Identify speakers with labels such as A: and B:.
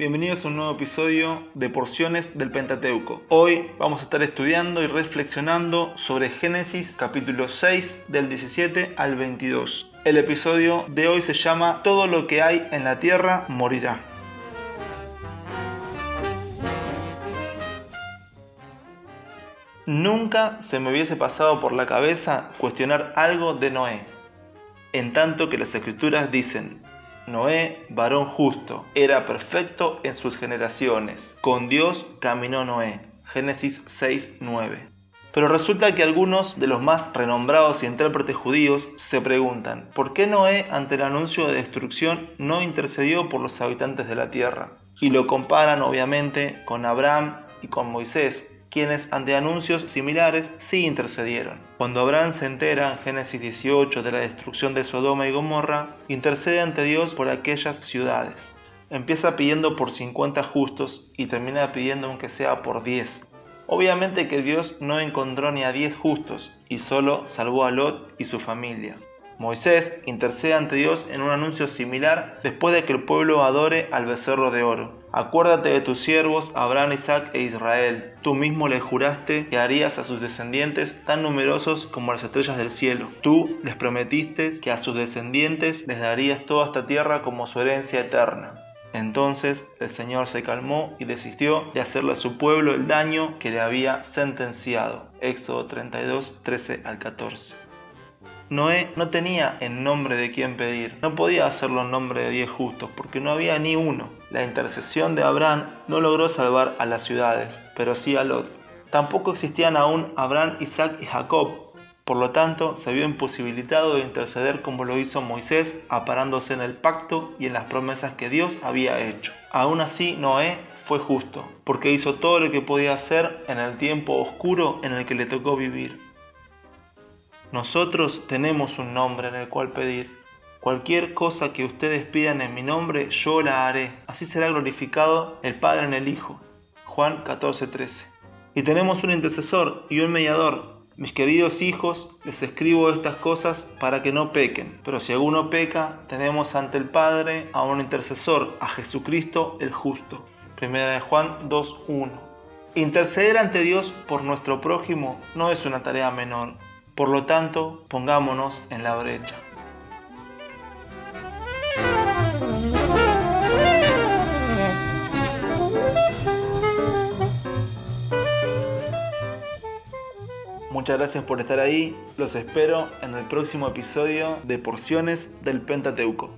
A: bienvenidos a un nuevo episodio de Porciones del Pentateuco. Hoy vamos a estar estudiando y reflexionando sobre Génesis capítulo 6 del 17 al 22. El episodio de hoy se llama Todo lo que hay en la tierra morirá. Nunca se me hubiese pasado por la cabeza cuestionar algo de Noé, en tanto que las escrituras dicen, Noé, varón justo, era perfecto en sus generaciones. Con Dios caminó Noé. Génesis 6, 9. Pero resulta que algunos de los más renombrados y intérpretes judíos se preguntan, ¿por qué Noé ante el anuncio de destrucción no intercedió por los habitantes de la tierra? Y lo comparan obviamente con Abraham y con Moisés, quienes ante anuncios similares sí intercedieron. Cuando Abraham se entera en Génesis 18 de la destrucción de Sodoma y Gomorra, intercede ante Dios por aquellas ciudades. Empieza pidiendo por 50 justos y termina pidiendo aunque sea por 10. Obviamente que Dios no encontró ni a 10 justos y solo salvó a Lot y su familia. Moisés intercede ante Dios en un anuncio similar después de que el pueblo adore al becerro de oro. Acuérdate de tus siervos Abraham, Isaac e Israel. Tú mismo le juraste que harías a sus descendientes tan numerosos como las estrellas del cielo. Tú les prometiste que a sus descendientes les darías toda esta tierra como su herencia eterna. Entonces el Señor se calmó y desistió de hacerle a su pueblo el daño que le había sentenciado. Éxodo 32, 13 al 14. Noé no tenía en nombre de quién pedir, no podía hacerlo en nombre de diez justos, porque no había ni uno. La intercesión de Abraham no logró salvar a las ciudades, pero sí a Lot. Tampoco existían aún Abraham, Isaac y Jacob, por lo tanto, se vio imposibilitado de interceder como lo hizo Moisés, aparándose en el pacto y en las promesas que Dios había hecho. Aún así, Noé fue justo, porque hizo todo lo que podía hacer en el tiempo oscuro en el que le tocó vivir. Nosotros tenemos un nombre en el cual pedir. Cualquier cosa que ustedes pidan en mi nombre, yo la haré. Así será glorificado el Padre en el Hijo. Juan 14:13. Y tenemos un intercesor y un mediador. Mis queridos hijos, les escribo estas cosas para que no pequen. Pero si alguno peca, tenemos ante el Padre a un intercesor, a Jesucristo el justo. Primera de Juan 2:1. Interceder ante Dios por nuestro prójimo no es una tarea menor por lo tanto, pongámonos en la brecha. Muchas gracias por estar ahí. Los espero en el próximo episodio de Porciones del Pentateuco.